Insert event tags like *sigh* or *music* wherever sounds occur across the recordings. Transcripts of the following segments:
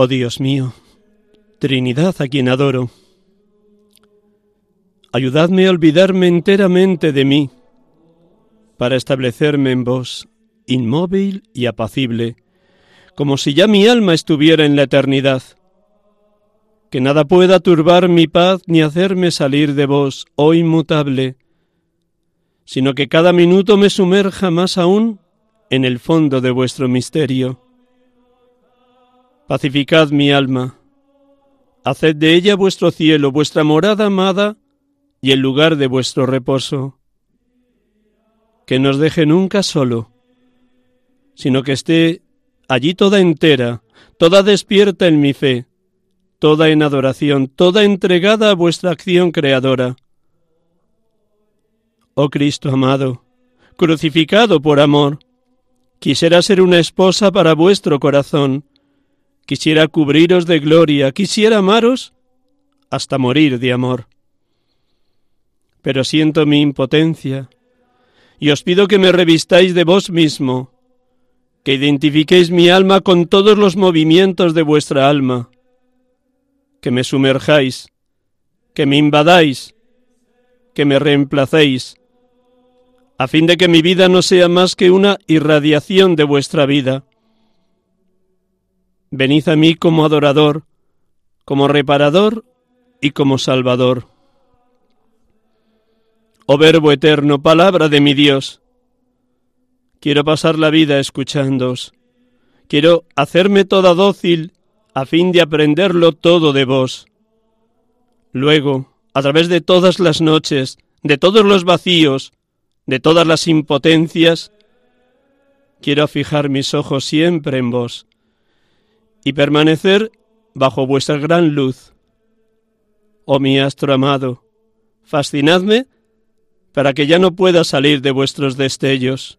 Oh Dios mío, Trinidad a quien adoro, ayudadme a olvidarme enteramente de mí, para establecerme en vos, inmóvil y apacible, como si ya mi alma estuviera en la eternidad. Que nada pueda turbar mi paz ni hacerme salir de vos, oh inmutable, sino que cada minuto me sumerja más aún en el fondo de vuestro misterio. Pacificad mi alma, haced de ella vuestro cielo, vuestra morada amada y el lugar de vuestro reposo. Que no os deje nunca solo, sino que esté allí toda entera, toda despierta en mi fe, toda en adoración, toda entregada a vuestra acción creadora. Oh Cristo amado, crucificado por amor, quisiera ser una esposa para vuestro corazón, Quisiera cubriros de gloria, quisiera amaros hasta morir de amor. Pero siento mi impotencia y os pido que me revistáis de vos mismo, que identifiquéis mi alma con todos los movimientos de vuestra alma, que me sumerjáis, que me invadáis, que me reemplacéis, a fin de que mi vida no sea más que una irradiación de vuestra vida Venid a mí como adorador, como reparador y como salvador. Oh Verbo eterno, palabra de mi Dios, quiero pasar la vida escuchándoos, quiero hacerme toda dócil a fin de aprenderlo todo de vos. Luego, a través de todas las noches, de todos los vacíos, de todas las impotencias, quiero fijar mis ojos siempre en vos y permanecer bajo vuestra gran luz. Oh mi astro amado, fascinadme para que ya no pueda salir de vuestros destellos.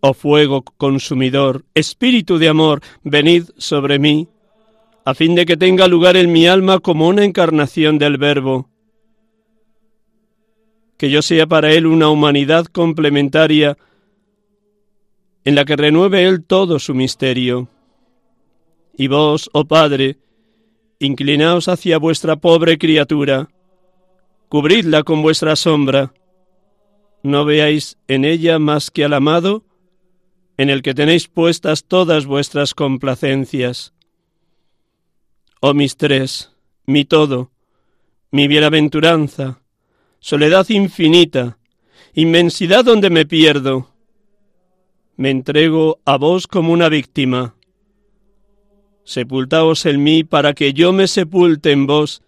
Oh fuego consumidor, espíritu de amor, venid sobre mí, a fin de que tenga lugar en mi alma como una encarnación del Verbo. Que yo sea para él una humanidad complementaria en la que renueve él todo su misterio. Y vos, oh Padre, inclinaos hacia vuestra pobre criatura, cubridla con vuestra sombra. No veáis en ella más que al amado, en el que tenéis puestas todas vuestras complacencias. Oh mis tres, mi todo, mi bienaventuranza, soledad infinita, inmensidad donde me pierdo. Me entrego a vos como una víctima sepultaos en mí para que yo me sepulte en vos,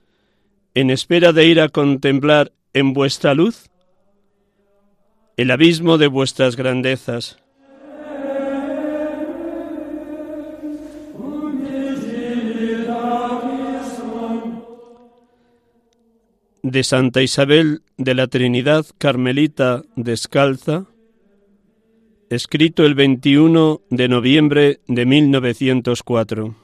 en espera de ir a contemplar en vuestra luz el abismo de vuestras grandezas. De Santa Isabel de la Trinidad Carmelita Descalza, escrito el 21 de noviembre de 1904.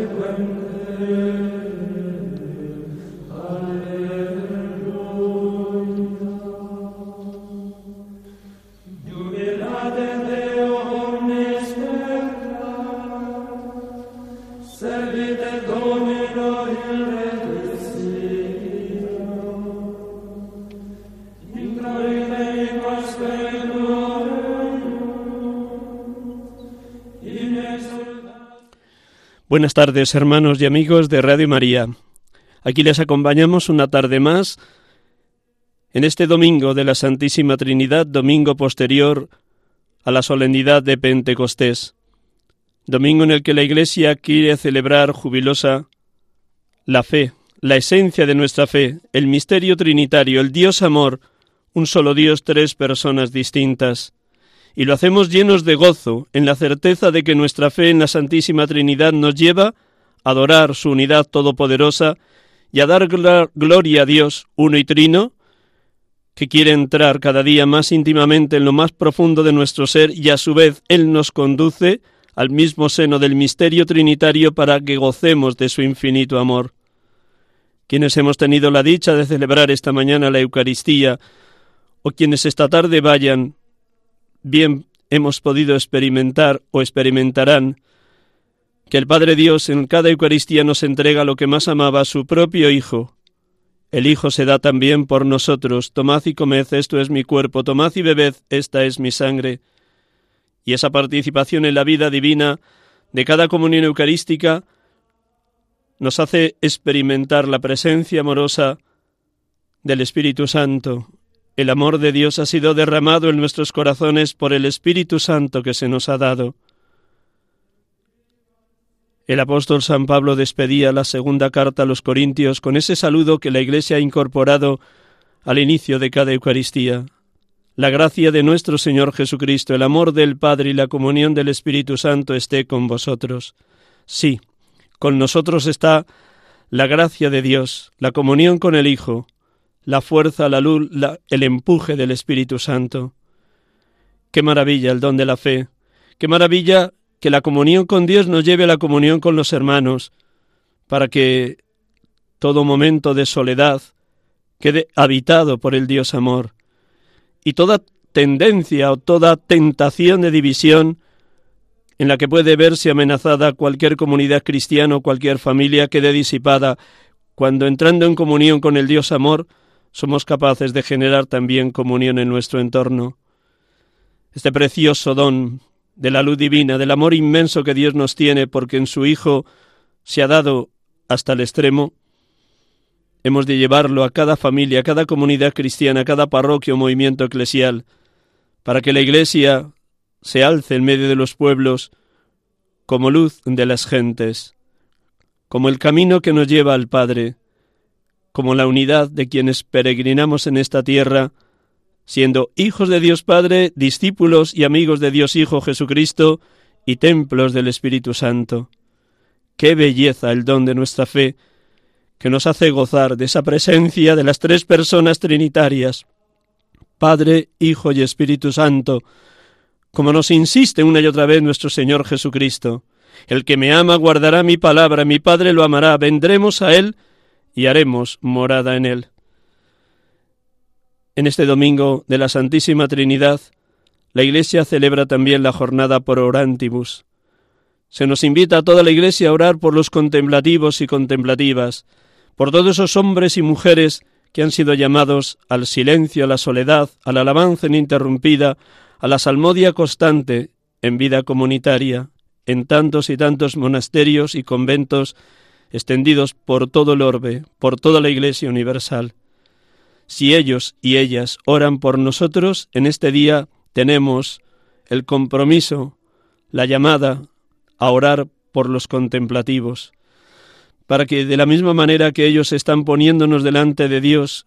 Buenas tardes, hermanos y amigos de Radio María. Aquí les acompañamos una tarde más en este domingo de la Santísima Trinidad, domingo posterior a la solemnidad de Pentecostés, domingo en el que la Iglesia quiere celebrar jubilosa la fe, la esencia de nuestra fe, el misterio trinitario, el Dios amor, un solo Dios, tres personas distintas y lo hacemos llenos de gozo, en la certeza de que nuestra fe en la Santísima Trinidad nos lleva a adorar su unidad todopoderosa y a dar gloria a Dios, uno y trino, que quiere entrar cada día más íntimamente en lo más profundo de nuestro ser y a su vez Él nos conduce al mismo seno del misterio trinitario para que gocemos de su infinito amor. Quienes hemos tenido la dicha de celebrar esta mañana la Eucaristía, o quienes esta tarde vayan bien hemos podido experimentar o experimentarán que el Padre Dios en cada Eucaristía nos entrega lo que más amaba, su propio Hijo. El Hijo se da también por nosotros. Tomad y comed, esto es mi cuerpo, tomad y bebed, esta es mi sangre. Y esa participación en la vida divina de cada comunión eucarística nos hace experimentar la presencia amorosa del Espíritu Santo, el amor de Dios ha sido derramado en nuestros corazones por el Espíritu Santo que se nos ha dado. El apóstol San Pablo despedía la segunda carta a los Corintios con ese saludo que la Iglesia ha incorporado al inicio de cada Eucaristía. La gracia de nuestro Señor Jesucristo, el amor del Padre y la comunión del Espíritu Santo esté con vosotros. Sí, con nosotros está la gracia de Dios, la comunión con el Hijo, la fuerza, la luz, el empuje del Espíritu Santo. Qué maravilla el don de la fe. Qué maravilla que la comunión con Dios nos lleve a la comunión con los hermanos, para que todo momento de soledad quede habitado por el Dios amor, y toda tendencia o toda tentación de división en la que puede verse amenazada cualquier comunidad cristiana o cualquier familia quede disipada cuando entrando en comunión con el Dios amor somos capaces de generar también comunión en nuestro entorno. Este precioso don de la luz divina, del amor inmenso que Dios nos tiene porque en su Hijo se ha dado hasta el extremo, hemos de llevarlo a cada familia, a cada comunidad cristiana, a cada parroquia o movimiento eclesial, para que la Iglesia se alce en medio de los pueblos como luz de las gentes, como el camino que nos lleva al Padre, como la unidad de quienes peregrinamos en esta tierra, siendo hijos de Dios Padre, discípulos y amigos de Dios Hijo Jesucristo y templos del Espíritu Santo. Qué belleza el don de nuestra fe, que nos hace gozar de esa presencia de las tres personas trinitarias, Padre, Hijo y Espíritu Santo, como nos insiste una y otra vez nuestro Señor Jesucristo. El que me ama guardará mi palabra, mi Padre lo amará, vendremos a Él y haremos morada en él. En este domingo de la Santísima Trinidad, la Iglesia celebra también la jornada por orantibus. Se nos invita a toda la Iglesia a orar por los contemplativos y contemplativas, por todos esos hombres y mujeres que han sido llamados al silencio, a la soledad, a la alabanza ininterrumpida, a la salmodia constante en vida comunitaria, en tantos y tantos monasterios y conventos extendidos por todo el orbe, por toda la Iglesia universal. Si ellos y ellas oran por nosotros, en este día tenemos el compromiso, la llamada a orar por los contemplativos, para que de la misma manera que ellos están poniéndonos delante de Dios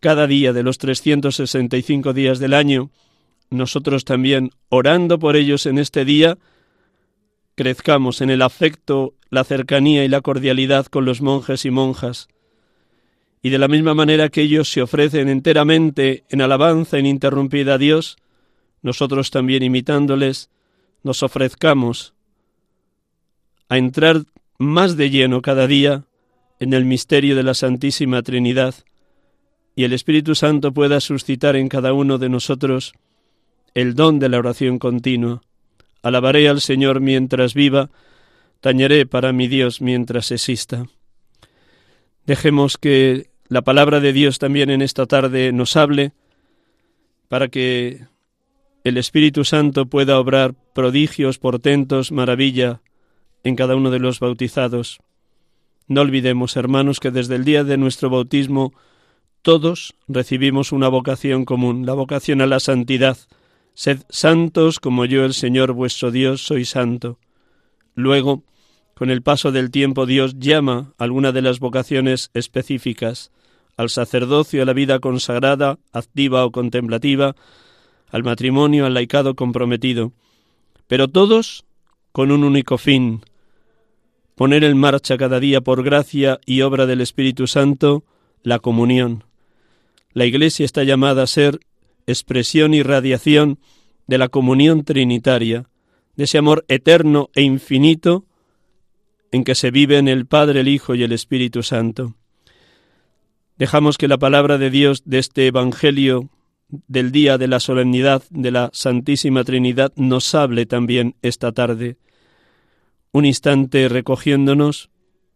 cada día de los 365 días del año, nosotros también, orando por ellos en este día, crezcamos en el afecto, la cercanía y la cordialidad con los monjes y monjas. Y de la misma manera que ellos se ofrecen enteramente en alabanza ininterrumpida a Dios, nosotros también imitándoles, nos ofrezcamos a entrar más de lleno cada día en el misterio de la Santísima Trinidad y el Espíritu Santo pueda suscitar en cada uno de nosotros el don de la oración continua. Alabaré al Señor mientras viva, tañeré para mi Dios mientras exista. Dejemos que la palabra de Dios también en esta tarde nos hable para que el Espíritu Santo pueda obrar prodigios, portentos, maravilla en cada uno de los bautizados. No olvidemos, hermanos, que desde el día de nuestro bautismo todos recibimos una vocación común, la vocación a la santidad. Sed santos como yo, el Señor vuestro Dios, soy santo. Luego, con el paso del tiempo, Dios llama alguna de las vocaciones específicas, al sacerdocio, a la vida consagrada, activa o contemplativa, al matrimonio, al laicado comprometido, pero todos con un único fin, poner en marcha cada día por gracia y obra del Espíritu Santo la comunión, la Iglesia está llamada a ser expresión y radiación de la comunión trinitaria, de ese amor eterno e infinito en que se vive en el Padre, el Hijo y el Espíritu Santo. Dejamos que la palabra de Dios de este Evangelio del día de la solemnidad de la Santísima Trinidad nos hable también esta tarde. Un instante recogiéndonos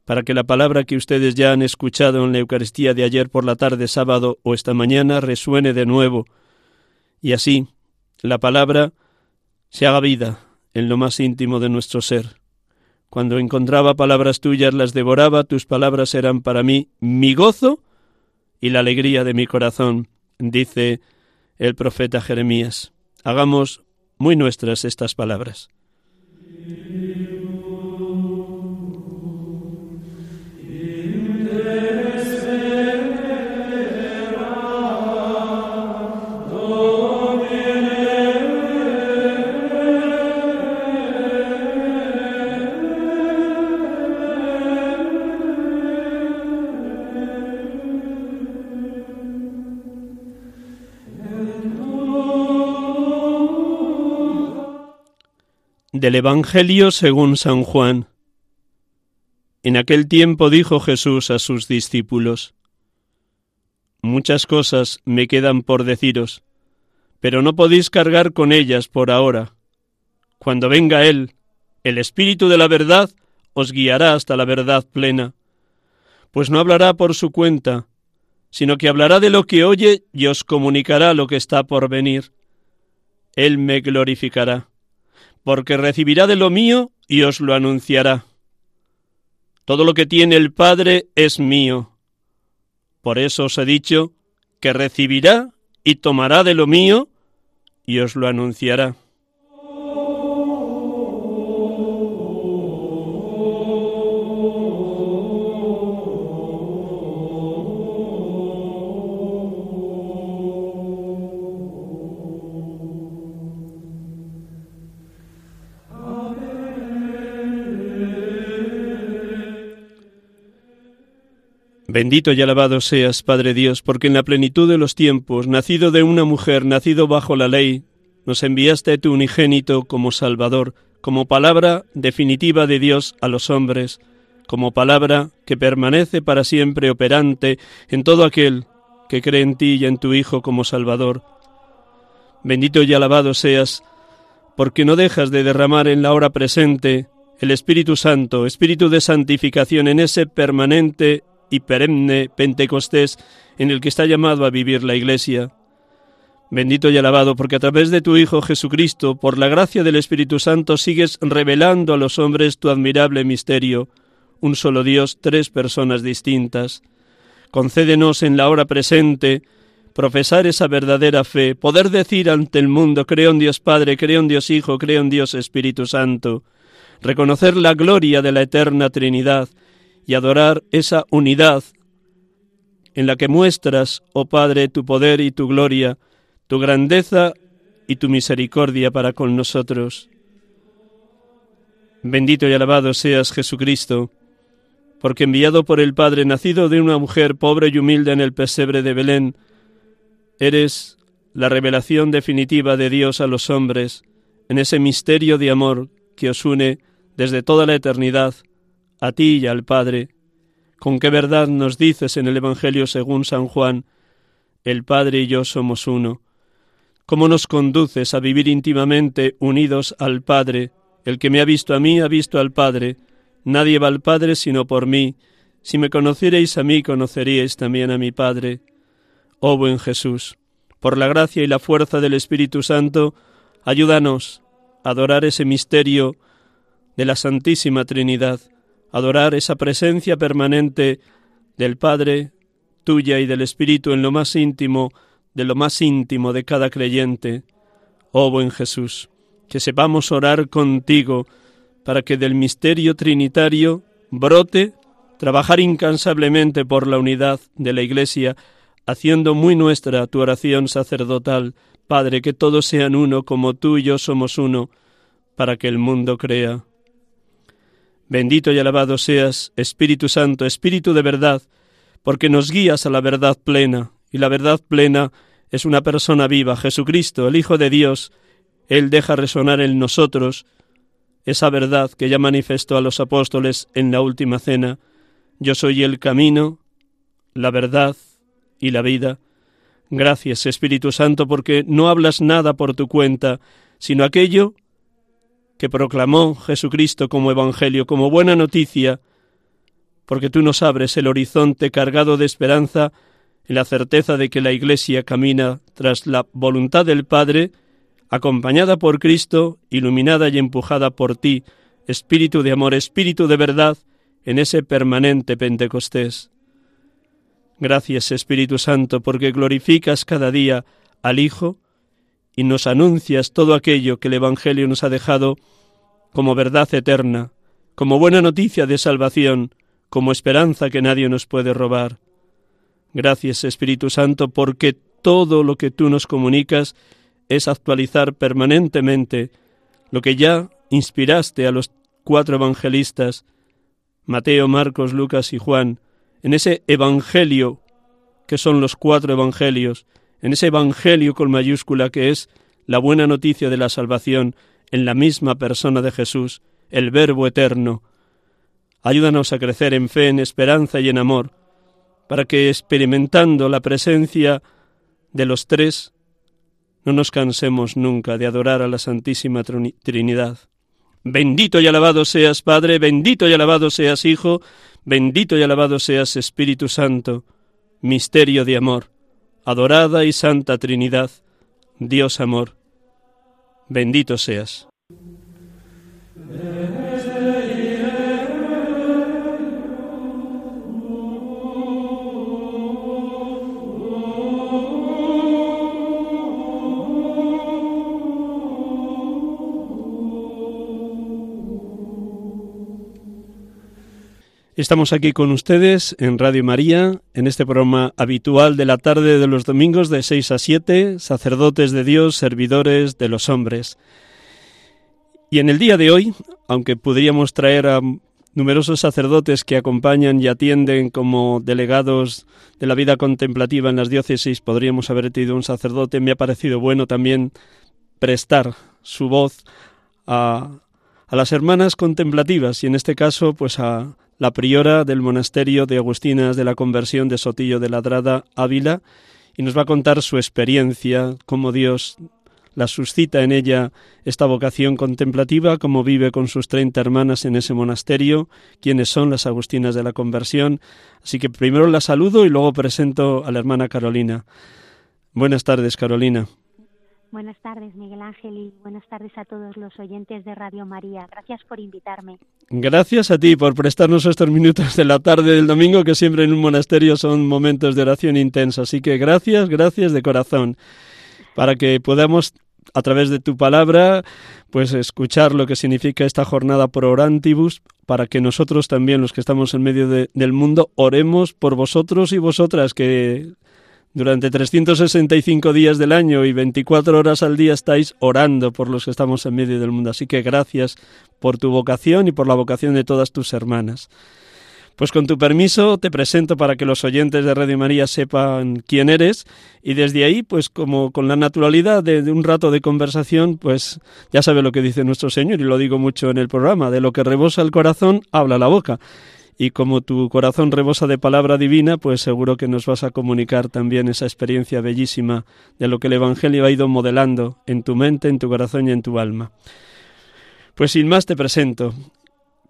para que la palabra que ustedes ya han escuchado en la Eucaristía de ayer por la tarde sábado o esta mañana resuene de nuevo, y así la palabra se haga vida en lo más íntimo de nuestro ser. Cuando encontraba palabras tuyas las devoraba, tus palabras eran para mí mi gozo y la alegría de mi corazón, dice el profeta Jeremías. Hagamos muy nuestras estas palabras. Del Evangelio según San Juan. En aquel tiempo dijo Jesús a sus discípulos, Muchas cosas me quedan por deciros, pero no podéis cargar con ellas por ahora. Cuando venga Él, el Espíritu de la verdad, os guiará hasta la verdad plena, pues no hablará por su cuenta, sino que hablará de lo que oye y os comunicará lo que está por venir. Él me glorificará porque recibirá de lo mío y os lo anunciará. Todo lo que tiene el Padre es mío. Por eso os he dicho que recibirá y tomará de lo mío y os lo anunciará. Bendito y alabado seas, Padre Dios, porque en la plenitud de los tiempos, nacido de una mujer, nacido bajo la ley, nos enviaste tu unigénito como Salvador, como palabra definitiva de Dios a los hombres, como palabra que permanece para siempre operante en todo aquel que cree en ti y en tu Hijo como Salvador. Bendito y alabado seas, porque no dejas de derramar en la hora presente el Espíritu Santo, Espíritu de santificación en ese permanente y perenne Pentecostés en el que está llamado a vivir la Iglesia. Bendito y alabado porque a través de tu Hijo Jesucristo, por la gracia del Espíritu Santo, sigues revelando a los hombres tu admirable misterio, un solo Dios, tres personas distintas. Concédenos en la hora presente profesar esa verdadera fe, poder decir ante el mundo, creo en Dios Padre, creo en Dios Hijo, creo en Dios Espíritu Santo, reconocer la gloria de la eterna Trinidad y adorar esa unidad en la que muestras, oh Padre, tu poder y tu gloria, tu grandeza y tu misericordia para con nosotros. Bendito y alabado seas Jesucristo, porque enviado por el Padre, nacido de una mujer pobre y humilde en el pesebre de Belén, eres la revelación definitiva de Dios a los hombres en ese misterio de amor que os une desde toda la eternidad a ti y al Padre. Con qué verdad nos dices en el Evangelio según San Juan, el Padre y yo somos uno. Cómo nos conduces a vivir íntimamente unidos al Padre. El que me ha visto a mí ha visto al Padre. Nadie va al Padre sino por mí. Si me conocierais a mí, conoceríais también a mi Padre. Oh buen Jesús, por la gracia y la fuerza del Espíritu Santo, ayúdanos a adorar ese misterio de la Santísima Trinidad, adorar esa presencia permanente del Padre, tuya y del Espíritu en lo más íntimo, de lo más íntimo de cada creyente. Oh buen Jesús, que sepamos orar contigo para que del misterio trinitario brote trabajar incansablemente por la unidad de la Iglesia, haciendo muy nuestra tu oración sacerdotal, Padre, que todos sean uno como tú y yo somos uno, para que el mundo crea. Bendito y alabado seas, Espíritu Santo, Espíritu de verdad, porque nos guías a la verdad plena, y la verdad plena es una persona viva, Jesucristo, el Hijo de Dios. Él deja resonar en nosotros esa verdad que ya manifestó a los apóstoles en la última cena. Yo soy el camino, la verdad y la vida. Gracias, Espíritu Santo, porque no hablas nada por tu cuenta, sino aquello que proclamó Jesucristo como Evangelio, como buena noticia, porque tú nos abres el horizonte cargado de esperanza en la certeza de que la Iglesia camina tras la voluntad del Padre, acompañada por Cristo, iluminada y empujada por ti, Espíritu de amor, Espíritu de verdad, en ese permanente Pentecostés. Gracias, Espíritu Santo, porque glorificas cada día al Hijo y nos anuncias todo aquello que el Evangelio nos ha dejado como verdad eterna, como buena noticia de salvación, como esperanza que nadie nos puede robar. Gracias Espíritu Santo porque todo lo que tú nos comunicas es actualizar permanentemente lo que ya inspiraste a los cuatro evangelistas, Mateo, Marcos, Lucas y Juan, en ese Evangelio que son los cuatro Evangelios, en ese Evangelio con mayúscula que es la buena noticia de la salvación en la misma persona de Jesús, el Verbo eterno. Ayúdanos a crecer en fe, en esperanza y en amor, para que experimentando la presencia de los tres, no nos cansemos nunca de adorar a la Santísima Trinidad. Bendito y alabado seas Padre, bendito y alabado seas Hijo, bendito y alabado seas Espíritu Santo, misterio de amor adorada y santa Trinidad, Dios amor, bendito seas. Estamos aquí con ustedes en Radio María, en este programa habitual de la tarde de los domingos de 6 a 7, sacerdotes de Dios, servidores de los hombres. Y en el día de hoy, aunque podríamos traer a numerosos sacerdotes que acompañan y atienden como delegados de la vida contemplativa en las diócesis, podríamos haber tenido un sacerdote, me ha parecido bueno también prestar su voz a, a las hermanas contemplativas y en este caso pues a la priora del monasterio de Agustinas de la Conversión de Sotillo de Ladrada, Ávila, y nos va a contar su experiencia, cómo Dios la suscita en ella esta vocación contemplativa, cómo vive con sus treinta hermanas en ese monasterio, quiénes son las Agustinas de la Conversión. Así que primero la saludo y luego presento a la hermana Carolina. Buenas tardes, Carolina. Buenas tardes, Miguel Ángel, y buenas tardes a todos los oyentes de Radio María. Gracias por invitarme. Gracias a ti por prestarnos estos minutos de la tarde del domingo, que siempre en un monasterio son momentos de oración intensa. Así que gracias, gracias de corazón, para que podamos a través de tu palabra, pues escuchar lo que significa esta jornada por orantibus, para que nosotros también, los que estamos en medio del mundo, oremos por vosotros y vosotras, que durante 365 días del año y 24 horas al día estáis orando por los que estamos en medio del mundo. Así que gracias por tu vocación y por la vocación de todas tus hermanas. Pues con tu permiso te presento para que los oyentes de Radio María sepan quién eres y desde ahí, pues como con la naturalidad de, un rato de conversación, pues ya sabe lo que dice nuestro Señor y lo digo mucho en el programa, de lo que rebosa el corazón, habla la boca. Y como tu corazón rebosa de palabra divina, pues seguro que nos vas a comunicar también esa experiencia bellísima de lo que el Evangelio ha ido modelando en tu mente, en tu corazón y en tu alma. Pues sin más te presento.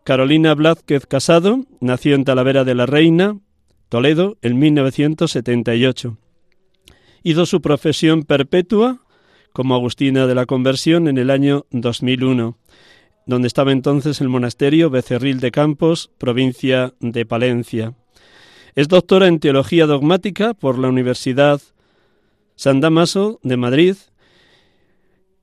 Carolina Blázquez Casado nació en Talavera de la Reina, Toledo, en 1978. Hizo su profesión perpetua como Agustina de la Conversión en el año 2001, donde estaba entonces el monasterio Becerril de Campos, provincia de Palencia. Es doctora en Teología Dogmática por la Universidad San Damaso de Madrid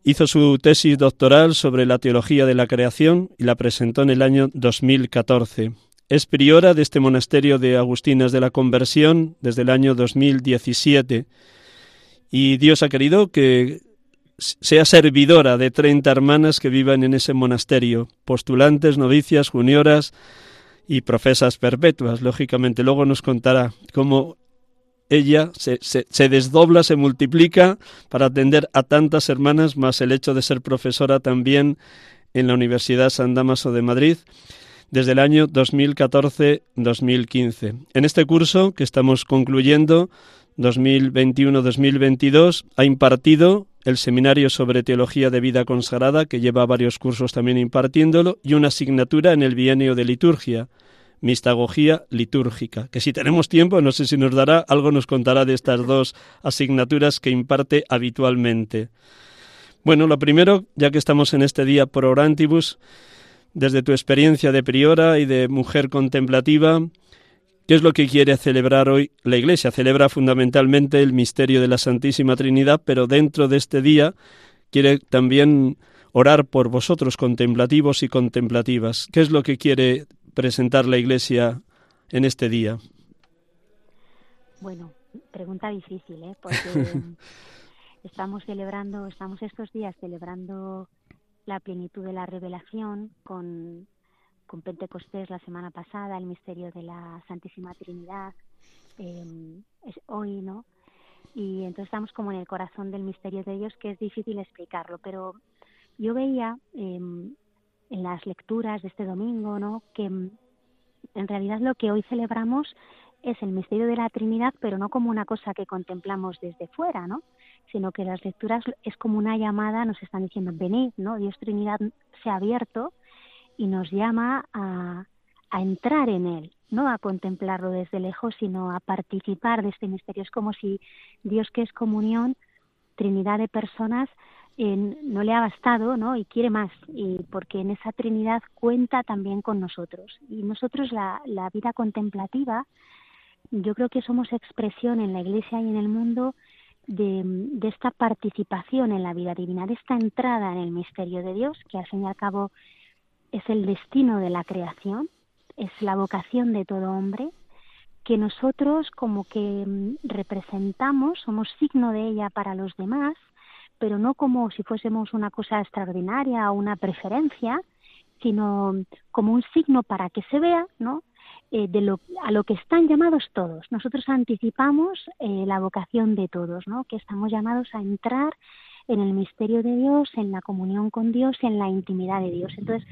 Hizo su tesis doctoral sobre la teología de la creación y la presentó en el año 2014. Es priora de este monasterio de Agustinas de la Conversión desde el año 2017 y Dios ha querido que sea servidora de 30 hermanas que vivan en ese monasterio, postulantes, novicias, junioras y profesas perpetuas. Lógicamente, luego nos contará cómo ella se, se, desdobla, se multiplica para atender a tantas hermanas, más el hecho de ser profesora también en la Universidad San Damaso de Madrid desde el año 2014-2015. En este curso que estamos concluyendo, 2021-2022, ha impartido el seminario sobre teología de vida consagrada, que lleva varios cursos también impartiéndolo, y una asignatura en el bienio de liturgia, mistagogía litúrgica, que si tenemos tiempo, no sé si nos dará, algo nos contará de estas dos asignaturas que imparte habitualmente. Bueno, lo primero, ya que estamos en este día por orantibus, desde tu experiencia de priora y de mujer contemplativa, ¿qué es lo que quiere celebrar hoy la Iglesia? Celebra fundamentalmente el misterio de la Santísima Trinidad, pero dentro de este día quiere también orar por vosotros contemplativos y contemplativas. ¿Qué es lo que quiere presentar la Iglesia en este día? Bueno, pregunta difícil, ¿eh? Porque *laughs* estamos celebrando, estamos estos días celebrando la plenitud de la revelación con, con Pentecostés la semana pasada, el misterio de la Santísima Trinidad, em, es hoy, ¿no? Y entonces estamos como en el corazón del misterio de Dios, que es difícil explicarlo, pero yo veía eh, en las lecturas de este domingo, ¿no? Que mm, en realidad lo que hoy celebramos es el misterio de la Trinidad, pero no como una cosa que contemplamos desde fuera, ¿no? Sino que las lecturas es como una llamada, nos están diciendo, venid, ¿no? Dios Trinidad se ha abierto y nos llama a, entrar en él, no a contemplarlo desde lejos, sino a participar de este misterio. Es como si Dios que es comunión, Trinidad de personas, no le ha bastado, ¿no? Y quiere más, y porque en esa Trinidad cuenta también con nosotros. Y nosotros la, la vida contemplativa, yo creo que somos expresión en la Iglesia y en el mundo de, de, esta participación en la vida divina, de esta entrada en el misterio de Dios, que al fin y al cabo es el destino de la creación, es la vocación de todo hombre, que nosotros como que mm, representamos, somos signo de ella para los demás, pero no como si fuésemos una cosa extraordinaria o una preferencia, sino como un signo para que se vea, ¿no? Eh, de lo, a lo que están llamados todos. Nosotros anticipamos eh, la vocación de todos, ¿no? Que estamos llamados a entrar en el misterio de Dios, en la comunión con Dios y en la intimidad de Dios. Entonces,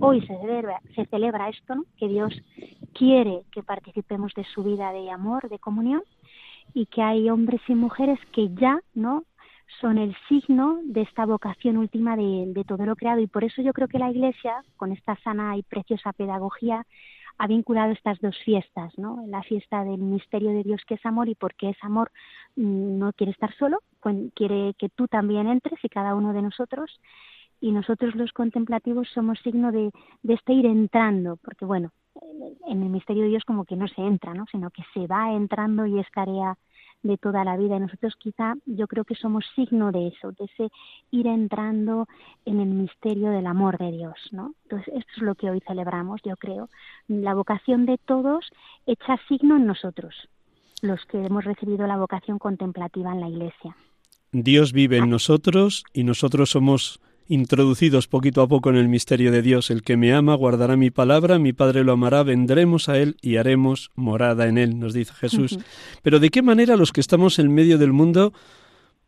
hoy se celebra, se celebra esto, ¿no? Que Dios quiere que participemos de su vida de amor, de comunión, y que hay hombres y mujeres que ya, ¿no? son el signo de esta vocación última de, todo lo creado y por eso yo creo que la Iglesia, con esta sana y preciosa pedagogía, ha vinculado estas dos fiestas, ¿no? La fiesta del misterio de Dios que es amor y porque es amor mm, no quiere estar solo, quiere que tú también entres y cada uno de nosotros y nosotros los contemplativos somos signo de, de este ir entrando, porque bueno, en el misterio de Dios como que no se entra, ¿no? Sino que se va entrando y es tarea de toda la vida y nosotros quizá yo creo que somos signo de eso, de ese ir entrando en el misterio del amor de Dios, ¿no? Entonces esto es lo que hoy celebramos, yo creo, la vocación de todos hecha signo en nosotros, los que hemos recibido la vocación contemplativa en la Iglesia. Dios vive en nosotros y nosotros somos introducidos poquito a poco en el misterio de Dios. El que me ama guardará mi palabra, mi Padre lo amará, vendremos a Él y haremos morada en Él, nos dice Jesús. Pero ¿de qué manera los que estamos en medio del mundo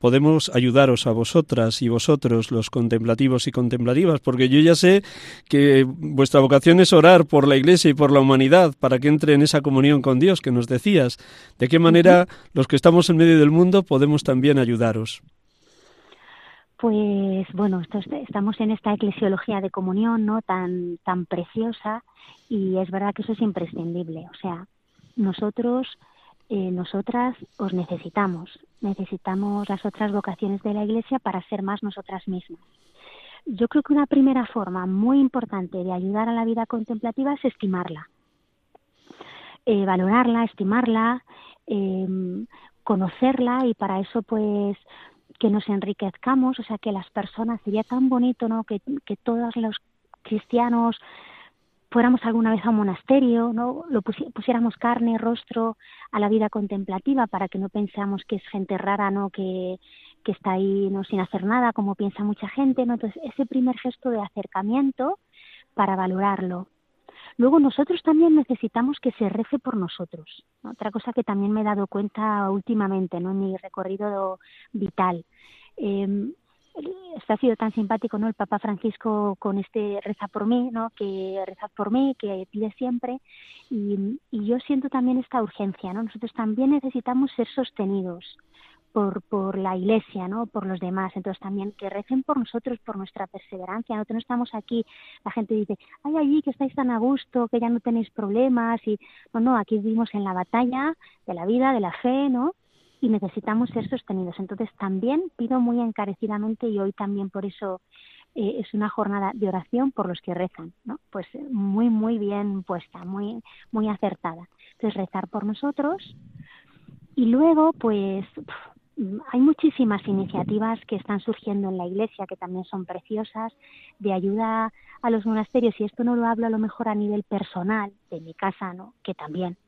podemos ayudaros a vosotras y vosotros, los contemplativos y contemplativas, porque yo ya sé que vuestra vocación es orar por la Iglesia y por la humanidad para que entre en esa comunión con Dios que nos decías. ¿De qué manera los que estamos en medio del mundo podemos también ayudaros? Pues bueno, estamos en esta eclesiología de comunión, ¿no? Tan tan preciosa y es verdad que eso es imprescindible. O sea, nosotros, eh, nosotras os necesitamos, necesitamos las otras vocaciones de la Iglesia para ser más nosotras mismas. Yo creo que una primera forma muy importante de ayudar a la vida contemplativa es estimarla, eh, valorarla, estimarla, eh, conocerla y para eso pues que nos enriquezcamos, o sea, que las personas, sería tan bonito, ¿no? Que, que todos los cristianos fuéramos alguna vez a un monasterio, ¿no? Lo pusiéramos carne, rostro a la vida contemplativa para que no pensemos que es gente rara, ¿no? Que, que está ahí, ¿no? Sin hacer nada, como piensa mucha gente, ¿no? Entonces, ese primer gesto de acercamiento para valorarlo. Luego nosotros también necesitamos que se rece por nosotros. Otra cosa que también me he dado cuenta últimamente ¿no? en mi recorrido vital. Eh, ha sido tan simpático no el Papa Francisco con este reza por mí no que reza por mí que pide siempre y, y yo siento también esta urgencia no nosotros también necesitamos ser sostenidos por, por la iglesia, ¿no? Por los demás. Entonces también que recen por nosotros, por nuestra perseverancia. Nosotros no estamos aquí, la gente dice, ay, allí que estáis tan a gusto, que ya no tenéis problemas. Y no, no, aquí vivimos en la batalla de la vida, de la fe, ¿no? Y necesitamos ser sostenidos. Entonces también pido muy encarecidamente y hoy también por eso eh, es una jornada de oración por los que rezan, ¿no? Pues muy, muy bien puesta, muy, muy acertada. Entonces rezar por nosotros y luego, pues, hay muchísimas iniciativas que están surgiendo en la Iglesia que también son preciosas de ayuda a los monasterios y esto no lo hablo a lo mejor a nivel personal de mi casa, ¿no? Que también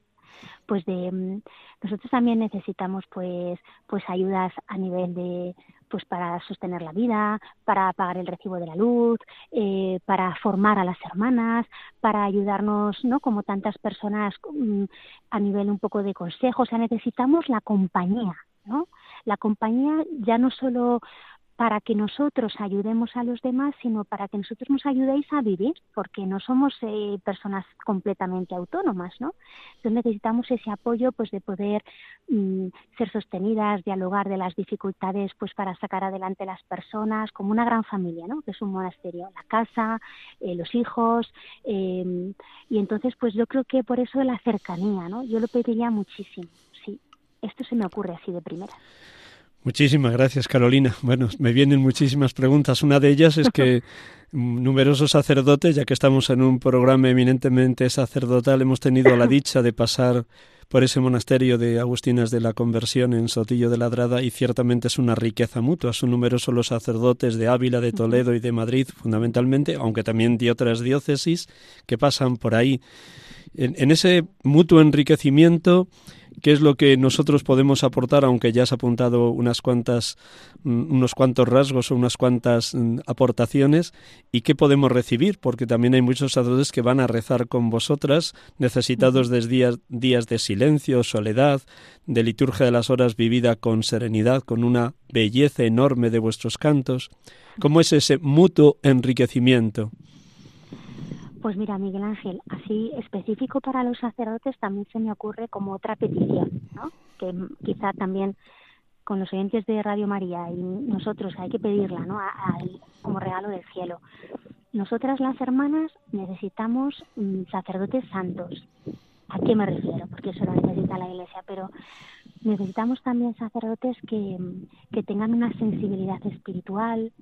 pues de mm, nosotros también necesitamos pues pues ayudas a nivel de pues para sostener la vida, para pagar el recibo de la luz, eh, para formar a las hermanas, para ayudarnos, ¿no? Como tantas personas mm, a nivel un poco de consejo, o sea, necesitamos la compañía, ¿no? la compañía ya no solo para que nosotros ayudemos a los demás, sino para que nosotros nos ayudéis a vivir, porque no somos eh, personas completamente autónomas, ¿no? Entonces necesitamos ese apoyo, pues, de poder mm, ser sostenidas, dialogar de las dificultades, pues, para sacar adelante las personas, como una gran familia, ¿no? Que es un monasterio, la casa, eh, los hijos, em, y entonces, pues, yo creo que por eso la cercanía, ¿no? Yo lo pediría muchísimo, sí. Esto se me ocurre así de primera. Muchísimas gracias, Carolina. Bueno, me vienen muchísimas preguntas. Una de ellas es que *laughs* numerosos sacerdotes, ya que estamos en un programa eminentemente sacerdotal, hemos tenido la dicha de pasar por ese monasterio de Agustinas de la Conversión en Sotillo de Ladrada y ciertamente es una riqueza mutua. Son numerosos los sacerdotes de Ávila, de Toledo y de Madrid fundamentalmente, aunque también de otras diócesis que pasan por ahí. En ese mutuo enriquecimiento qué es lo que nosotros podemos aportar, aunque ya has apuntado unas cuantas, mm, unos cuantos rasgos o unas cuantas mm, aportaciones, y qué podemos recibir, porque también hay muchos sacerdotes que van a rezar con vosotras, necesitados de días, días de silencio, soledad, de liturgia de las horas vivida con serenidad, con una belleza enorme de vuestros cantos. ¿Cómo es ese mutuo enriquecimiento? Pues mira, Miguel Ángel, así específico para los sacerdotes también se me ocurre como otra petición, ¿no? Que quizá también con los oyentes de Radio María y nosotros hay que pedirla, ¿no? como regalo del cielo. Nosotras las hermanas necesitamos mm, sacerdotes santos. ¿A qué me refiero? Porque eso lo necesita la Iglesia, pero necesitamos también sacerdotes que, que tengan una sensibilidad espiritual,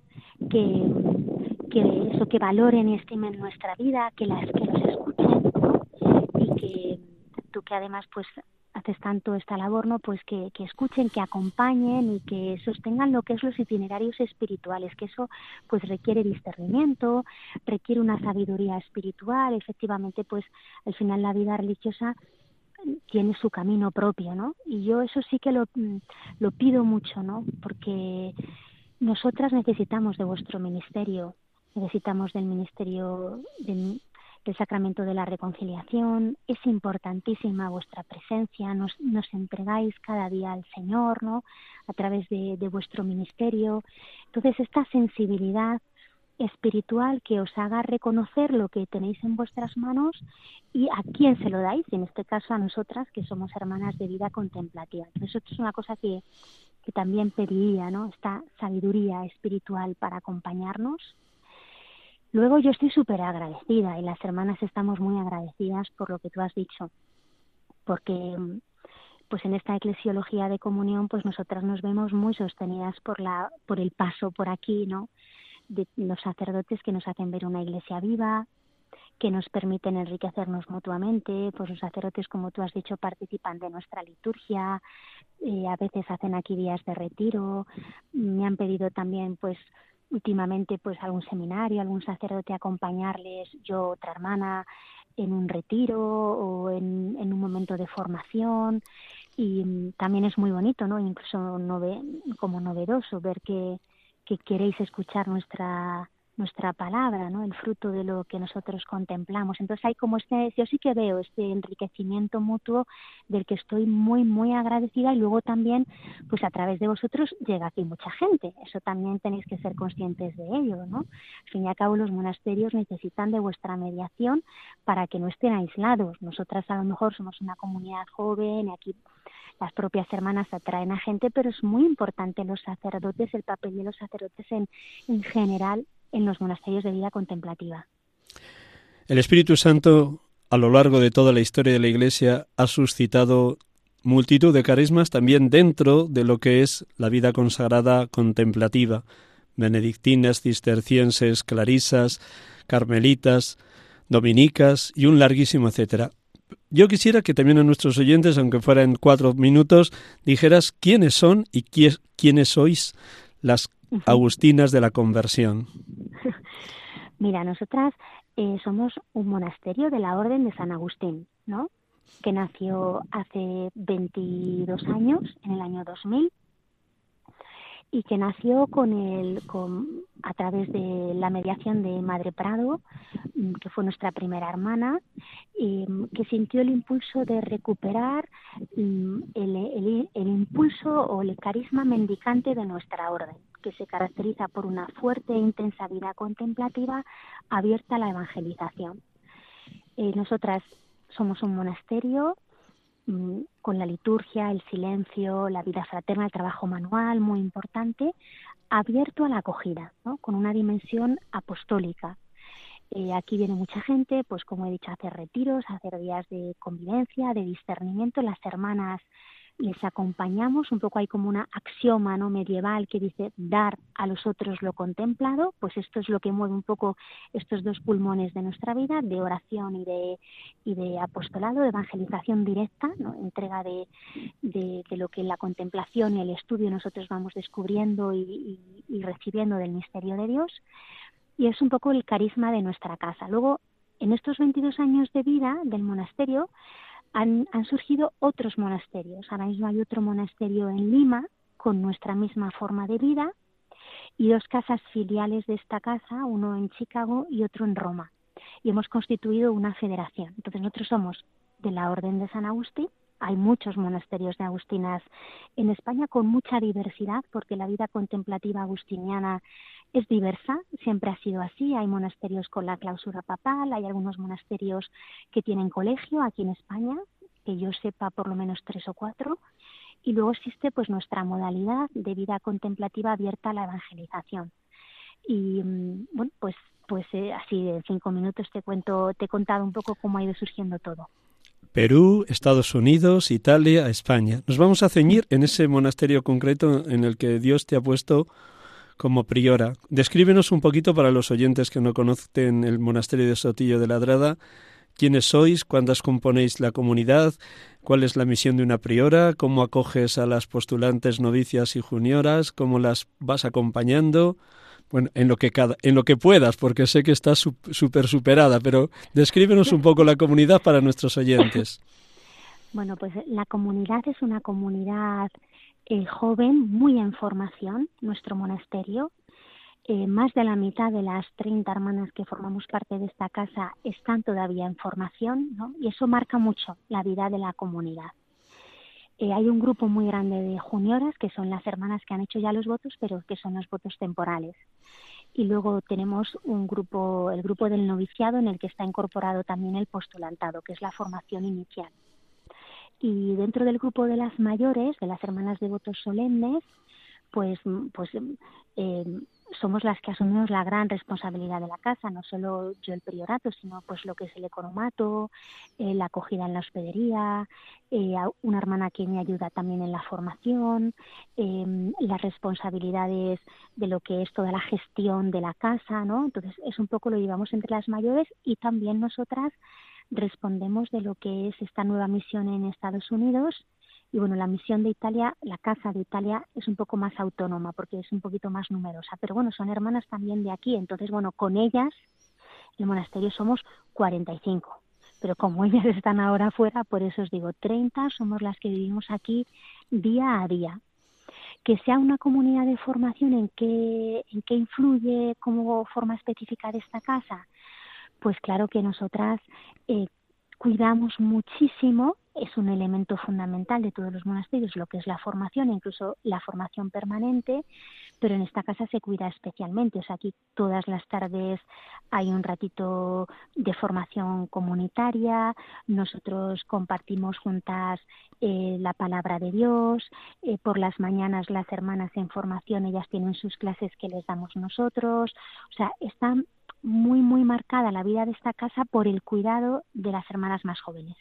que, que eso que valoren y estimen nuestra vida, que las que los escuchen y que tú que además pues haces tanto esta labor, ¿no? Pues que, que, escuchen, que acompañen y que sostengan lo que es los itinerarios espirituales, que eso pues requiere discernimiento, requiere una sabiduría espiritual, efectivamente pues al final la vida religiosa tiene su camino propio, ¿no? Y yo eso sí que lo, lo pido mucho, ¿no? Porque nosotras necesitamos de vuestro ministerio, necesitamos del ministerio del, del sacramento de la reconciliación, es importantísima vuestra presencia, nos, nos entregáis cada día al Señor, ¿no? A través de, vuestro ministerio. Entonces, esta sensibilidad espiritual que os haga reconocer lo que tenéis en vuestras manos y a quién se lo dais, en este caso a nosotras que somos hermanas de vida contemplativa. Entonces, es una cosa que, que también pediría, ¿no? Esta sabiduría espiritual para acompañarnos Luego yo estoy súper agradecida y las hermanas estamos muy agradecidas por lo que tú has dicho, porque pues en esta eclesiología de comunión pues nosotras nos vemos muy sostenidas por la por el paso por aquí, ¿no? De los sacerdotes que nos hacen ver una iglesia viva, que nos permiten enriquecernos mutuamente, pues los sacerdotes, como tú has dicho, participan de nuestra liturgia, eh, a veces hacen aquí días de retiro, me han pedido también pues últimamente pues algún seminario, algún sacerdote acompañarles, yo otra hermana en un retiro o en, en un momento de formación y mm, también es muy bonito, ¿no? Incluso nove, como novedoso ver que, que queréis escuchar nuestra nuestra palabra, ¿no? El fruto de lo que nosotros contemplamos. Entonces hay como este, yo sí que veo este enriquecimiento mutuo del que estoy muy, muy agradecida y luego también, pues a través de vosotros llega aquí mucha gente. Eso también tenéis que ser conscientes de ello, ¿no? Al fin y al cabo los monasterios necesitan de vuestra mediación para que no estén aislados. Nosotras a lo mejor somos una comunidad joven aquí las propias hermanas atraen a gente, pero es muy importante los sacerdotes, el papel de los sacerdotes en general en los monasterios de vida contemplativa. El Espíritu Santo, a lo largo de toda la historia de la Iglesia, ha suscitado multitud de carismas también dentro de lo que es la vida consagrada contemplativa. Benedictinas, cistercienses, clarisas, carmelitas, dominicas y un larguísimo etcétera. Yo quisiera que también a nuestros oyentes, aunque fuera en cuatro minutos, dijeras quiénes son y quiénes sois las agustinas de la conversión. Mira, nosotras eh, somos un monasterio de la Orden de San Agustín, ¿no? Que nació hace 22 años, en el año 2000, y que nació con el, con, a través de la mediación de Madre Prado, mm, que fue nuestra primera hermana, mm, que sintió el impulso de recuperar mm, el, el impulso o el carisma mendicante de nuestra orden que se caracteriza por una fuerte e intensa vida contemplativa abierta a la evangelización. Eh, nosotras somos un monasterio mm, con la liturgia, el silencio, la vida fraterna, el trabajo manual, muy importante, abierto a la acogida, con una dimensión apostólica. Eh, aquí viene mucha gente, pues como he dicho, a hacer retiros, a hacer días de convivencia, de discernimiento. Las hermanas les acompañamos, un poco hay como una axioma ¿no? medieval que dice dar a los otros lo contemplado, pues esto es lo que mueve un poco estos dos pulmones de nuestra vida, de oración y de, y de apostolado, evangelización directa, entrega de, de, lo que la contemplación y el estudio nosotros vamos descubriendo y recibiendo del misterio de Dios, y es un poco el carisma de nuestra casa. Luego, en estos 22 años de vida del monasterio, han, surgido otros monasterios. Ahora mismo hay otro monasterio en Lima con nuestra misma forma de vida y dos casas filiales de esta casa, uno en Chicago y otro en Roma. Y hemos constituido una federación. Entonces nosotros somos de la Orden de San Agustín. Hay muchos monasterios de agustinas en España con mucha diversidad porque la vida contemplativa agustiniana es diversa, siempre ha sido así. Hay monasterios con la clausura papal, hay algunos monasterios que tienen colegio aquí en España, que yo sepa por lo menos tres o cuatro. Y luego existe pues nuestra modalidad de vida contemplativa abierta a la evangelización. Y mm, bueno, pues pues eh, así en cinco minutos te cuento, te he contado un poco cómo ha ido surgiendo todo. Perú, Estados Unidos, Italia, España. Nos vamos a ceñir en ese monasterio concreto en el que Dios te ha puesto como priora. Descríbenos un poquito para los oyentes que no conocen el monasterio de Sotillo de Ladrada, quiénes sois, cuántas componéis la comunidad, cuál es la misión de una priora, cómo acoges a las postulantes novicias y junioras, cómo las vas acompañando. Bueno, en lo que cada, en lo que puedas, porque sé que estás súper superada, pero descríbenos un poco la comunidad para nuestros oyentes. *laughs* Bueno, pues la comunidad es una comunidad eh, joven, muy en formación, nuestro monasterio. Eh, más de la mitad de las 30 hermanas que formamos parte de esta casa están todavía en formación, ¿no? Y eso marca mucho la vida de la comunidad. Eh, hay un grupo muy grande de junioras, que son las hermanas que han hecho ya los votos, pero que son los votos temporales. Y luego tenemos un grupo, el grupo del noviciado, en el que está incorporado también el postulantado, que es la formación inicial. Y dentro del grupo de las mayores, de las hermanas de votos solemnes, pues, pues eh, somos las que asumimos la gran responsabilidad de la casa, no solo yo el priorato, sino pues lo que es el economato, eh, la acogida en la hospedería, eh, una hermana que me ayuda también en la formación, em, las responsabilidades de lo que es toda la gestión de la casa, ¿no? Entonces es un poco lo llevamos entre las mayores y también nosotras respondemos de lo que es esta nueva misión en Estados Unidos y bueno, la misión de Italia, la casa de Italia es un poco más autónoma porque es un poquito más numerosa, pero bueno, son hermanas también de aquí, entonces bueno, con ellas el monasterio somos 45, pero como *laughs* ellas están ahora afuera, por eso os digo, 30 somos las que vivimos aquí día a día. Que sea una comunidad de formación en qué, en qué influye como forma específica de esta casa, pues claro que nosotras eh, cuidamos muchísimo es un elemento fundamental de todos los monasterios, lo que es la formación, incluso la formación permanente, pero en esta casa se cuida especialmente. O sea, aquí todas las tardes hay un ratito de formación comunitaria, nosotros compartimos juntas eh, la palabra de Dios, eh, por las mañanas las hermanas en formación, ellas tienen sus clases que les damos nosotros. O sea, está muy, muy marcada la vida de esta casa por el cuidado de las hermanas más jóvenes.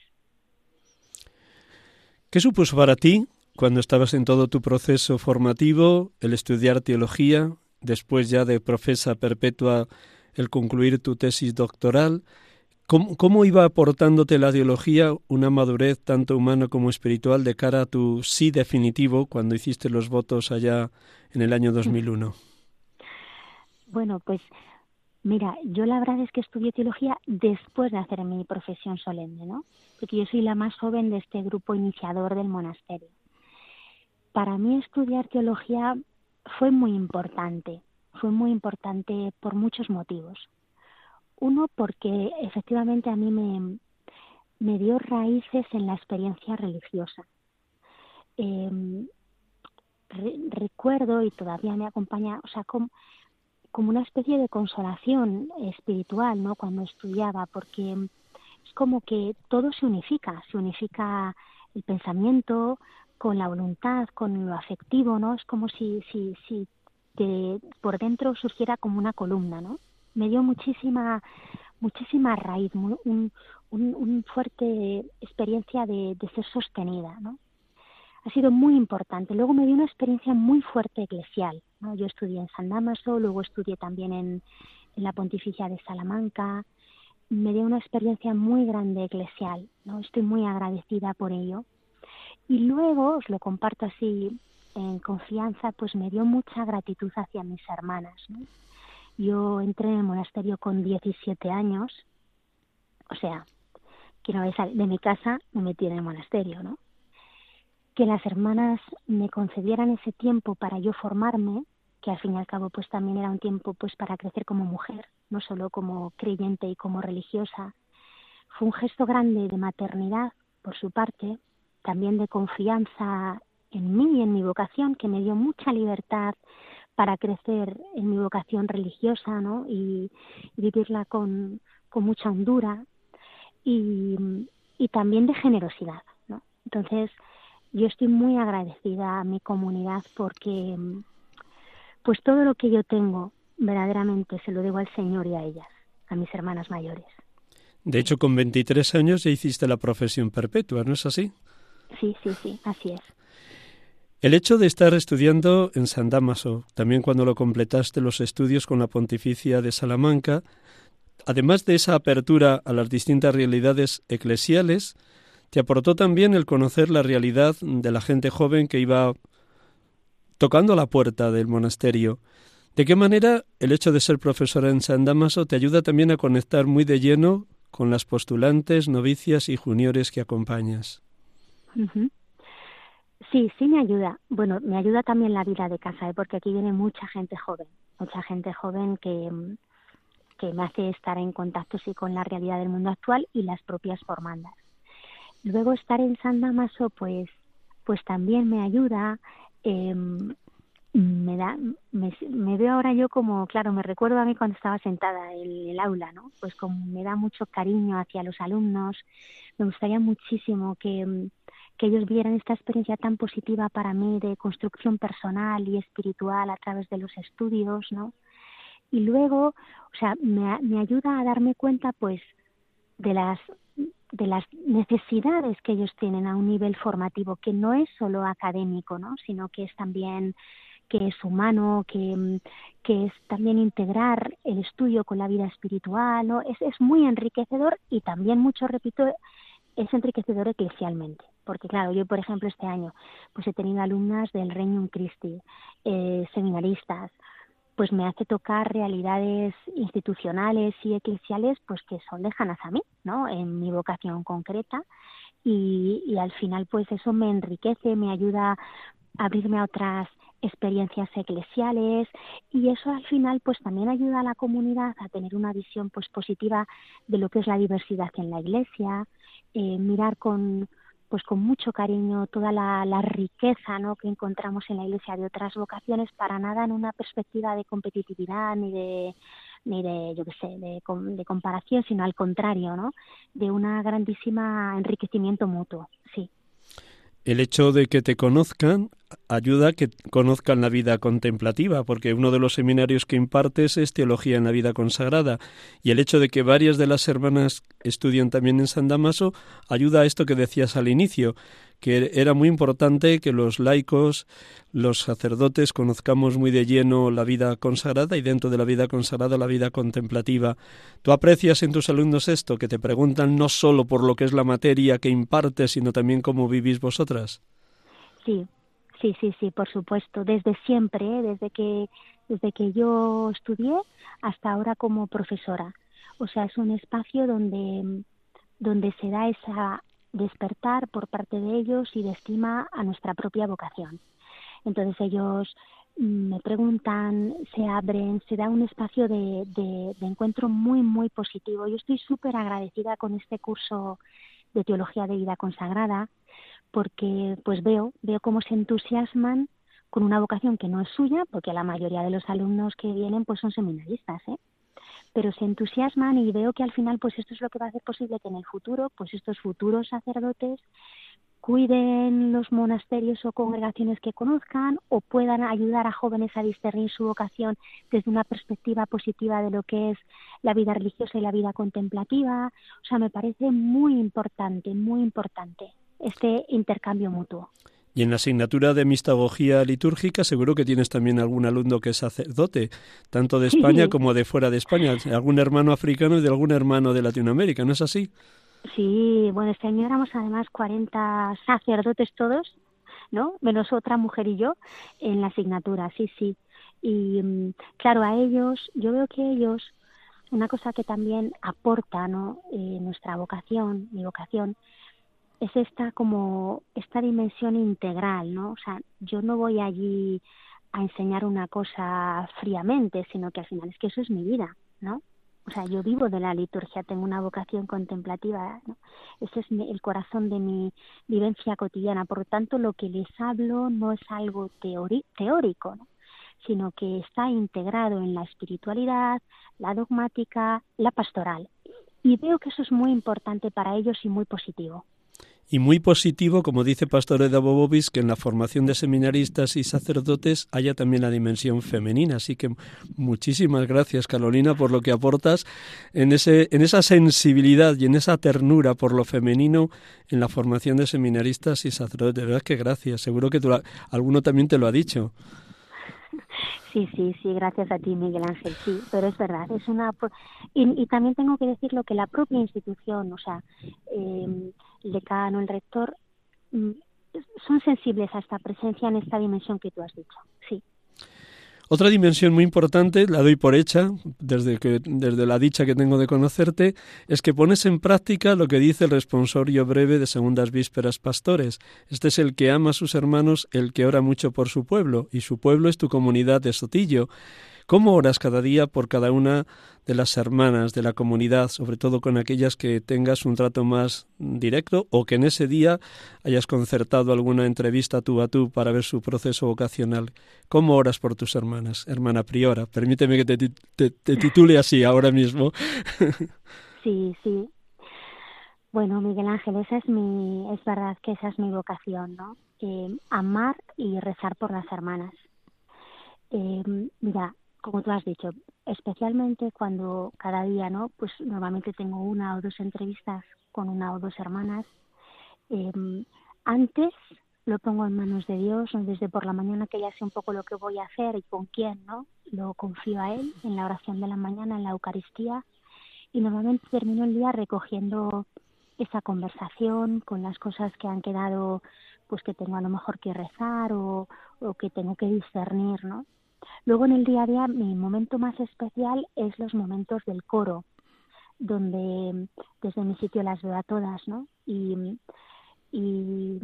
¿Qué supuso para ti, cuando estabas en todo tu proceso formativo, el estudiar teología, después ya de profesa perpetua, el concluir tu tesis doctoral? ¿Cómo, iba aportándote la teología una madurez tanto humana como espiritual de cara a tu sí definitivo cuando hiciste los votos allá en el año 2001? Bueno, pues Mira, yo la verdad es que estudié teología después de hacer mi profesión solemne, ¿no? Porque yo soy la más joven de este grupo iniciador del monasterio. Para mí estudiar teología fue muy importante, fue muy importante por muchos motivos. Uno, porque efectivamente a mí me, dio raíces en la experiencia religiosa. Em, recuerdo y todavía me acompaña, o sea, como, como una especie de consolación espiritual, ¿no? Cuando estudiaba, porque es como que todo se unifica, se unifica el pensamiento con la voluntad, con lo afectivo, ¿no? Es como si, si, si por dentro surgiera como una columna, ¿no? Me dio muchísima, muchísima raíz, un, un, fuerte experiencia de, de ser sostenida, ¿no? Ha sido muy importante. Luego me dio una experiencia muy fuerte eclesial. ¿no? Yo estudié en San Damaso, luego estudié también en, la Pontificia de Salamanca. Me dio una experiencia muy grande eclesial. ¿no? Estoy muy agradecida por ello. Y luego, os lo comparto así en confianza, pues me dio mucha gratitud hacia mis hermanas. Yo entré en el monasterio con 17 años, o sea, que una vez de mi casa me metí en el monasterio, ¿no? Que las hermanas me concedieran ese tiempo para yo formarme, que al fin y al cabo pues también era un tiempo pues para crecer como mujer, no solo como creyente y como religiosa. Fue un gesto grande de maternidad por su parte, también de confianza en mí y en mi vocación, que me dio mucha libertad para crecer en mi vocación religiosa ¿no? y, vivirla con, con mucha hondura y, y también de generosidad. ¿no? Entonces, yo estoy muy agradecida a mi comunidad porque pues todo lo que yo tengo verdaderamente se lo debo al Señor y a ellas, a mis hermanas mayores. De hecho, con 23 años ya hiciste la profesión perpetua, ¿no es así? Sí, sí, sí, así es. El hecho de estar estudiando en San Damaso, también cuando lo completaste los estudios con la Pontificia de Salamanca, además de esa apertura a las distintas realidades eclesiales, te aportó también el conocer la realidad de la gente joven que iba tocando la puerta del monasterio. ¿De qué manera el hecho de ser profesora en San Damaso te ayuda también a conectar muy de lleno con las postulantes, novicias y juniores que acompañas? Sí, sí me ayuda. Bueno, me ayuda también la vida de casa, ¿eh? porque aquí viene mucha gente joven, mucha gente joven que, que me hace estar en contacto sí con la realidad del mundo actual y las propias formandas. Luego estar en San Damaso, pues, pues también me ayuda. Eh, me da me, me, veo ahora yo como claro me recuerdo a mí cuando estaba sentada en el aula no pues como me da mucho cariño hacia los alumnos me gustaría muchísimo que que ellos vieran esta experiencia tan positiva para mí de construcción personal y espiritual a través de los estudios, ¿no? Y luego, o sea, me, me ayuda a darme cuenta, pues, de las de las necesidades que ellos tienen a un nivel formativo, que no es solo académico, ¿no? sino que es también que es humano, que, que es también integrar el estudio con la vida espiritual, ¿no? Es, es muy enriquecedor y también mucho, repito, es enriquecedor eclesialmente porque claro, yo por ejemplo este año pues he tenido alumnas del Reino Christi, eh, seminaristas, pues me hace tocar realidades institucionales y eclesiales pues que son lejanas a mí, ¿no? En mi vocación concreta y, y al final pues eso me enriquece, me ayuda a abrirme a otras experiencias eclesiales y eso al final pues también ayuda a la comunidad a tener una visión pues positiva de lo que es la diversidad en la iglesia, eh, mirar con, pues con mucho cariño toda la, riqueza ¿no? que encontramos en la iglesia de otras vocaciones, para nada en una perspectiva de competitividad ni de ni de yo qué sé de, de comparación, sino al contrario, ¿no? De una grandísima enriquecimiento mutuo, sí el hecho de que te conozcan ayuda a que conozcan la vida contemplativa, porque uno de los seminarios que impartes es teología en la vida consagrada, y el hecho de que varias de las hermanas estudian también en San Damaso ayuda a esto que decías al inicio, que era muy importante que los laicos, los sacerdotes, conozcamos muy de lleno la vida consagrada y dentro de la vida consagrada la vida contemplativa. ¿Tú aprecias en tus alumnos esto, que te preguntan no solo por lo que es la materia que impartes, sino también cómo vivís vosotras? Sí, sí, sí, sí, por supuesto. Desde siempre, ¿eh? desde que desde que yo estudié hasta ahora como profesora. O sea, es un espacio donde donde se da esa despertar por parte de ellos y de estima a nuestra propia vocación. Entonces ellos mm, me preguntan, se abren, se da un espacio de, encuentro muy, muy positivo. Yo estoy súper agradecida con este curso de Teología de Vida Consagrada porque pues veo, veo cómo se entusiasman con una vocación que no es suya, porque la mayoría de los alumnos que vienen pues son seminaristas, ¿eh? Pero se entusiasman y veo que al final pues esto es lo que va a hacer posible que en el futuro pues estos futuros sacerdotes cuiden los monasterios o congregaciones que conozcan o puedan ayudar a jóvenes a discernir su vocación desde una perspectiva positiva de lo que es la vida religiosa y la vida contemplativa. O sea, me parece muy importante, muy importante este intercambio mutuo. Y en la asignatura de mistagogía litúrgica seguro que tienes también algún alumno que es sacerdote, tanto de España *laughs* como de fuera de España, algún hermano africano y de algún hermano de Latinoamérica, ¿no es así? Sí, bueno, este año éramos además 40 sacerdotes todos, ¿no? Menos otra mujer y yo en la asignatura, sí, sí. Y mm, claro, a ellos, yo veo que ellos, una cosa que también aporta, ¿no? Eh, nuestra vocación, mi vocación, es esta como esta dimensión integral, ¿no? O sea, yo no voy allí a enseñar una cosa fríamente, sino que al final es que eso es mi vida, ¿no? O sea, yo vivo de la liturgia, tengo una vocación contemplativa, ¿no? Ese es el corazón de mi vivencia cotidiana. Por lo tanto, lo que les hablo no es algo teórico, ¿no? sino que está integrado en la espiritualidad, la dogmática, la pastoral. Y veo que eso es muy importante para ellos y muy positivo y muy positivo, como dice Pastor Eda Bobobis, que en la formación de seminaristas y sacerdotes haya también la dimensión femenina. Así que muchísimas gracias, Carolina, por lo que aportas en, ese, en esa sensibilidad y en esa ternura por lo femenino en la formación de seminaristas y sacerdotes. De verdad que gracias. Seguro que tú, alguno también te lo ha dicho. Sí, sí, sí, gracias a ti, Miguel Ángel, sí, pero es verdad, es una... Y, también tengo que decirlo que la propia institución, o sea, eh, el decano, el rector, mm, son sensibles a esta presencia en esta dimensión que tú has dicho, sí. Otra dimensión muy importante, la doy por hecha, desde, que, desde la dicha que tengo de conocerte, es que pones en práctica lo que dice el responsorio breve de Segundas Vísperas Pastores. Este es el que ama a sus hermanos, el que ora mucho por su pueblo, y su pueblo es tu comunidad de Sotillo. ¿Cómo oras cada día por cada una de las hermanas de la comunidad, sobre todo con aquellas que tengas un trato más directo o que en ese día hayas concertado alguna entrevista tú a tú para ver su proceso vocacional? ¿Cómo oras por tus hermanas, hermana priora? Permíteme que te, titule así ahora mismo. *laughs* Sí, sí. Bueno, Miguel Ángel, esa es mi, es verdad que esa es mi vocación, ¿no? Eh, amar y rezar por las hermanas. Eh, mira, como tú has dicho, especialmente cuando cada día, ¿no? Pues normalmente tengo una o dos entrevistas con una o dos hermanas. Em, antes lo pongo en manos de Dios, desde por la mañana que ya sé un poco lo que voy a hacer y con quién, ¿no? Lo confío a Él en la oración de la mañana, en la Eucaristía, y normalmente termino el día recogiendo esa conversación con las cosas que han quedado, pues que tengo a lo mejor que rezar o, o que tengo que discernir, ¿no? Luego en el día a día mi momento más especial es los momentos del coro, donde desde mi sitio las veo a todas, ¿no? Y, y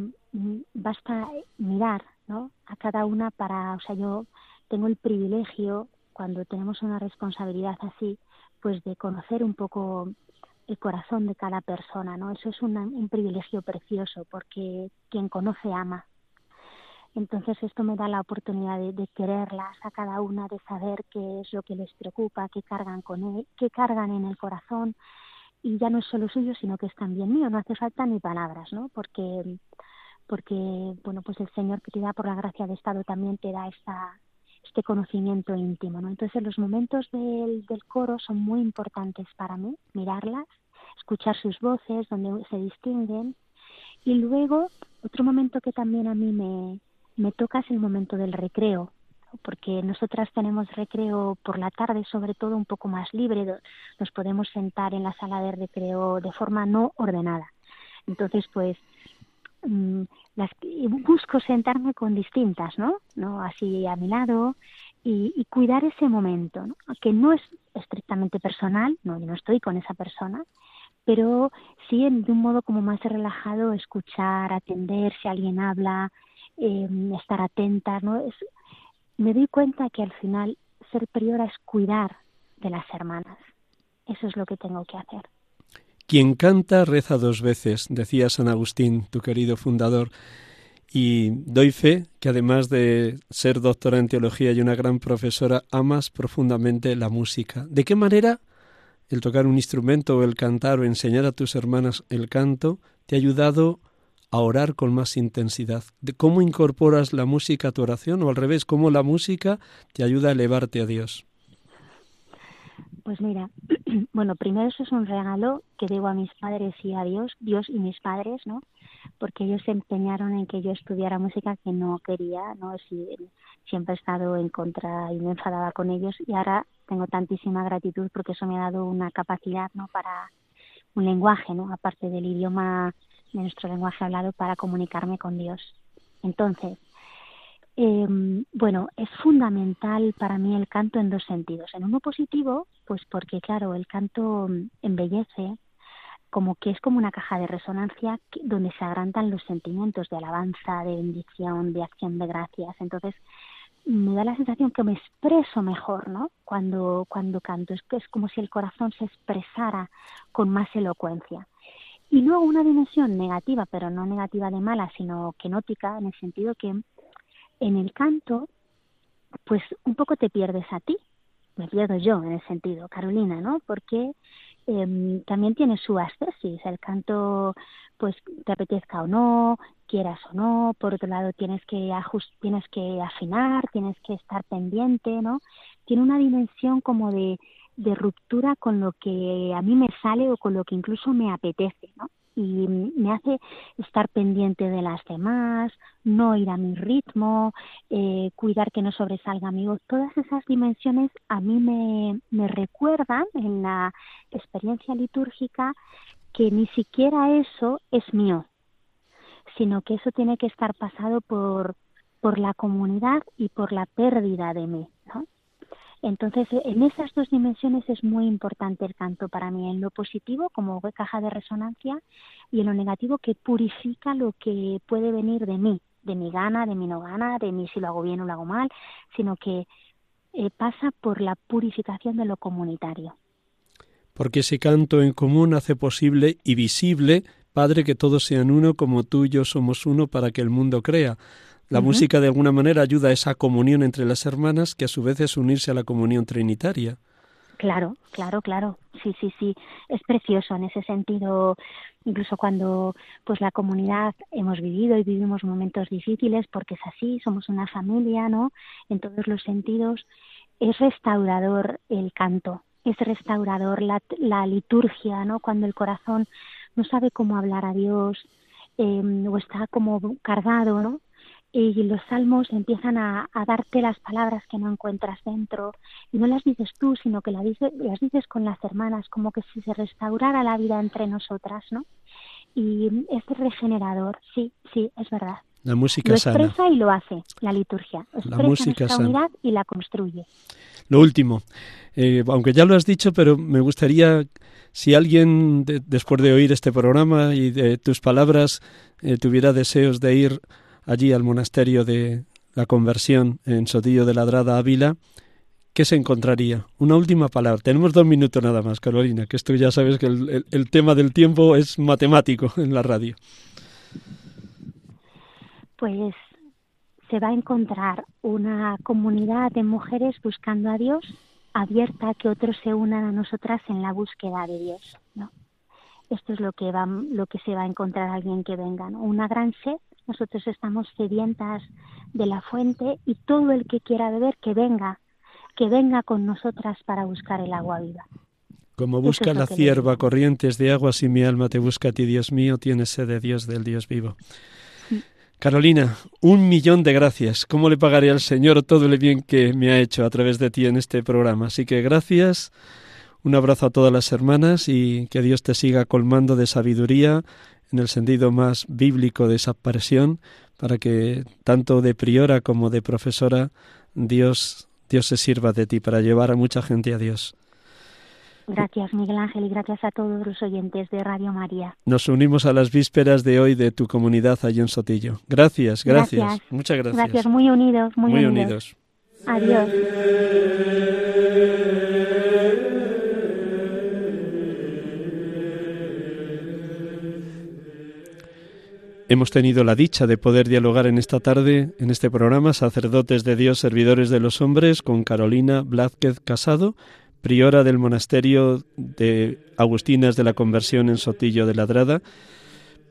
basta mirar, ¿no? A cada una para, o sea, yo tengo el privilegio cuando tenemos una responsabilidad así, pues de conocer un poco el corazón de cada persona, ¿no? Eso es un privilegio precioso porque quien conoce ama entonces esto me da la oportunidad de, quererlas a cada una, de saber qué es lo que les preocupa, qué cargan con él, qué cargan en el corazón y ya no es solo suyo, sino que es también mío. No hace falta ni palabras, ¿no? Porque porque bueno pues el Señor que te da por la gracia de Estado también te da esta este conocimiento íntimo, ¿no? Entonces los momentos del, del coro son muy importantes para mí, mirarlas, escuchar sus voces, donde se distinguen y luego otro momento que también a mí me, me toca es el momento del recreo, porque nosotras tenemos recreo por la tarde, sobre todo un poco más libre, nos podemos sentar en la sala de recreo de forma no ordenada. Entonces, pues, mm, las, busco sentarme con distintas, ¿no? ¿no? Así a mi lado y, cuidar ese momento, que no es estrictamente personal, no, no estoy con esa persona, pero sí de un modo como más relajado escuchar, atender si alguien habla, Em, estar atenta, ¿no? Es, me doy cuenta que al final ser priora es cuidar de las hermanas. Eso es lo que tengo que hacer. Quien canta reza dos veces, decía San Agustín, tu querido fundador. Y doy fe que además de ser doctora en teología y una gran profesora, amas profundamente la música. ¿De qué manera el tocar un instrumento o el cantar o enseñar a tus hermanas el canto te ha ayudado a orar con más intensidad. De ¿Cómo incorporas la música a tu oración o al revés, cómo la música te ayuda a elevarte a Dios? Pues mira, *clears throat* bueno, primero eso es un regalo que debo a mis padres y a Dios, Dios y mis padres, ¿no? Porque ellos se empeñaron en que yo estudiara música que no quería, ¿no? siempre he estado en contra y me enfadaba con ellos y ahora tengo tantísima gratitud porque eso me ha dado una capacidad, ¿no? Para un lenguaje, ¿no? Aparte del idioma de nuestro lenguaje hablado para comunicarme con Dios. Entonces, em, bueno, es fundamental para mí el canto en dos sentidos. En uno positivo, pues porque, claro, el canto embellece, como que es como una caja de resonancia donde se agrandan los sentimientos de alabanza, de bendición, de acción de gracias. Entonces, me da la sensación que me expreso mejor, ¿no? Cuando, cuando canto. Es es como si el corazón se expresara con más elocuencia. Y luego una dimensión negativa, pero no negativa de mala, sino kenótica, en el sentido que en el canto, pues un poco te pierdes a ti, me pierdo yo en el sentido, Carolina, ¿no? Porque eh, también tiene su ascesis, el canto, pues te apetezca o no, quieras o no, por otro lado tienes que ajust tienes que afinar, tienes que estar pendiente, ¿no? Tiene una dimensión como de de ruptura con lo que a mí me sale o con lo que incluso me apetece, ¿no? y me hace estar pendiente de las demás, no ir a mi ritmo, eh, cuidar que no sobresalga mi voz. Todas esas dimensiones a mí me, me recuerdan en la experiencia litúrgica que ni siquiera eso es mío, sino que eso tiene que estar pasado por, por la comunidad y por la pérdida de mí. ¿no? Entonces, en esas dos dimensiones es muy importante el canto para mí, en lo positivo como caja de resonancia y en lo negativo que purifica lo que puede venir de mí, de mi gana, de mi no gana, de mí si lo hago bien o lo hago mal, sino que eh, pasa por la purificación de lo comunitario. Porque ese canto en común hace posible y visible, Padre, que todos sean uno como tú y yo somos uno para que el mundo crea. La música de alguna manera ayuda a esa comunión entre las hermanas, que a su vez es unirse a la comunión trinitaria. Claro, claro, claro. Sí, sí, sí. Es precioso en ese sentido. Incluso cuando pues la comunidad hemos vivido y vivimos momentos difíciles, porque es así, somos una familia, ¿no? En todos los sentidos. Es restaurador el canto, es restaurador la, la liturgia, ¿no? Cuando el corazón no sabe cómo hablar a Dios eh, o está como cargado, ¿no? Y los salmos empiezan a, darte las palabras que no encuentras dentro. Y no las dices tú sino que las dices, las dices con las hermanas como que si se restaurara la vida entre nosotras no y es regenerador sí sí es verdad. La música lo expresa y lo hace la liturgia. Expresa la música unidad y la construye. Lo último. Eh, aunque ya lo has dicho pero me gustaría si alguien después de oír este programa y de tus palabras eh, tuviera deseos de ir allí al monasterio de la conversión en Sotillo de Ladrada, Ávila, ¿qué se encontraría? Una última palabra. Tenemos dos minutos nada más, Carolina, que esto ya sabes que el, tema del tiempo es matemático *laughs* en la radio. Pues se va a encontrar una comunidad de mujeres buscando a Dios, abierta a que otros se unan a nosotras en la búsqueda de Dios. ¿no? Esto es lo que, va, lo que se va a encontrar alguien que venga, una gran sed nosotros estamos sedientas de la fuente y todo el que quiera beber, que venga, que venga con nosotras para buscar el agua viva. Como busca la cierva corrientes de agua, si mi alma te busca a ti, Dios mío, tienes sed de Dios, del Dios vivo. Carolina, un millón de gracias. ¿Cómo le pagaré al Señor todo el bien que me ha hecho a través de ti en este programa? Así que gracias, un abrazo a todas las hermanas y que Dios te siga colmando de sabiduría en el sentido más bíblico de esa presión, para que tanto de priora como de profesora Dios, Dios se sirva de ti para llevar a mucha gente a Dios. Gracias, Miguel Ángel, y gracias a todos los oyentes de Radio María. Nos unimos a las vísperas de hoy de tu comunidad allí en Sotillo. Gracias, gracias. Muchas gracias. Gracias, muy unidos, muy, muy unidos. Adiós. Hemos tenido la dicha de poder dialogar en esta tarde, en este programa, sacerdotes de Dios, servidores de los hombres, con Carolina Blázquez Casado, priora del monasterio de Agustinas de la Conversión en Sotillo de Ladrada,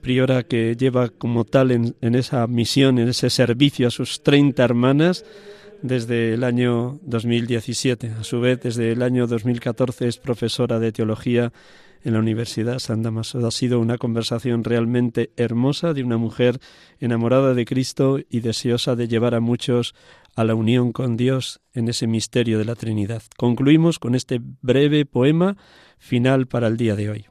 priora que lleva como tal en, en esa misión, en ese servicio a sus 30 hermanas desde el año 2017. A su vez, desde el año 2014 es profesora de teología en la Universidad San Damaso. Ha sido una conversación realmente hermosa de una mujer enamorada de Cristo y deseosa de llevar a muchos a la unión con Dios en ese misterio de la Trinidad. Concluimos con este breve poema final para el día de hoy.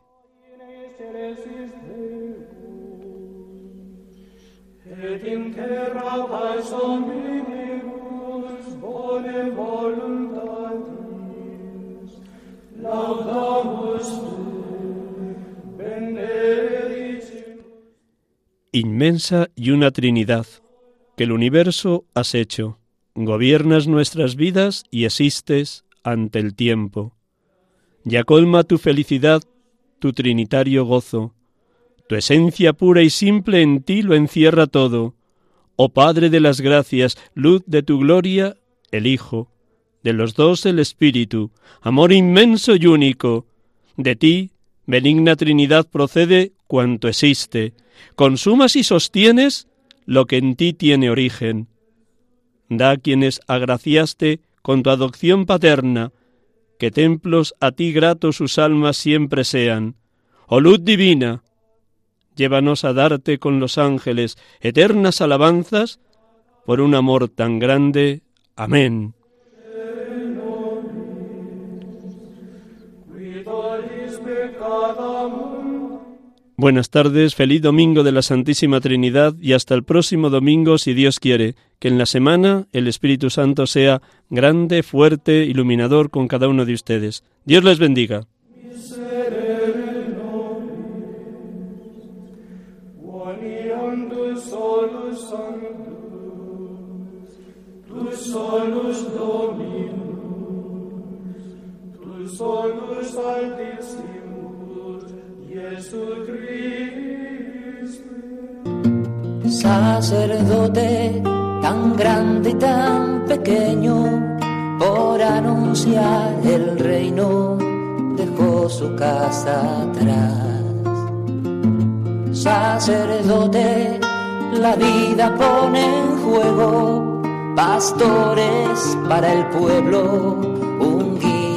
Inmensa y una Trinidad, que el universo has hecho, gobiernas nuestras vidas y existes ante el tiempo. Ya colma tu felicidad, tu trinitario gozo, tu esencia pura y simple en ti lo encierra todo. Oh Padre de las gracias, luz de tu gloria, el Hijo, de los dos el Espíritu, amor inmenso y único. De ti, benigna Trinidad, procede cuanto existe, consumas y sostienes lo que en ti tiene origen. Da a quienes agraciaste con tu adopción paterna, que templos a ti gratos sus almas siempre sean. Oh luz divina, llévanos a darte con los ángeles eternas alabanzas por un amor tan grande. Amén. Buenas tardes, feliz domingo de la Santísima Trinidad y hasta el próximo domingo, si Dios quiere, que en la semana el Espíritu Santo sea grande, fuerte, iluminador con cada uno de ustedes. Dios les bendiga. Sacerdote tan grande y tan pequeño, por anunciar el reino, dejó su casa atrás. Sacerdote, la vida pone en juego, pastores para el pueblo,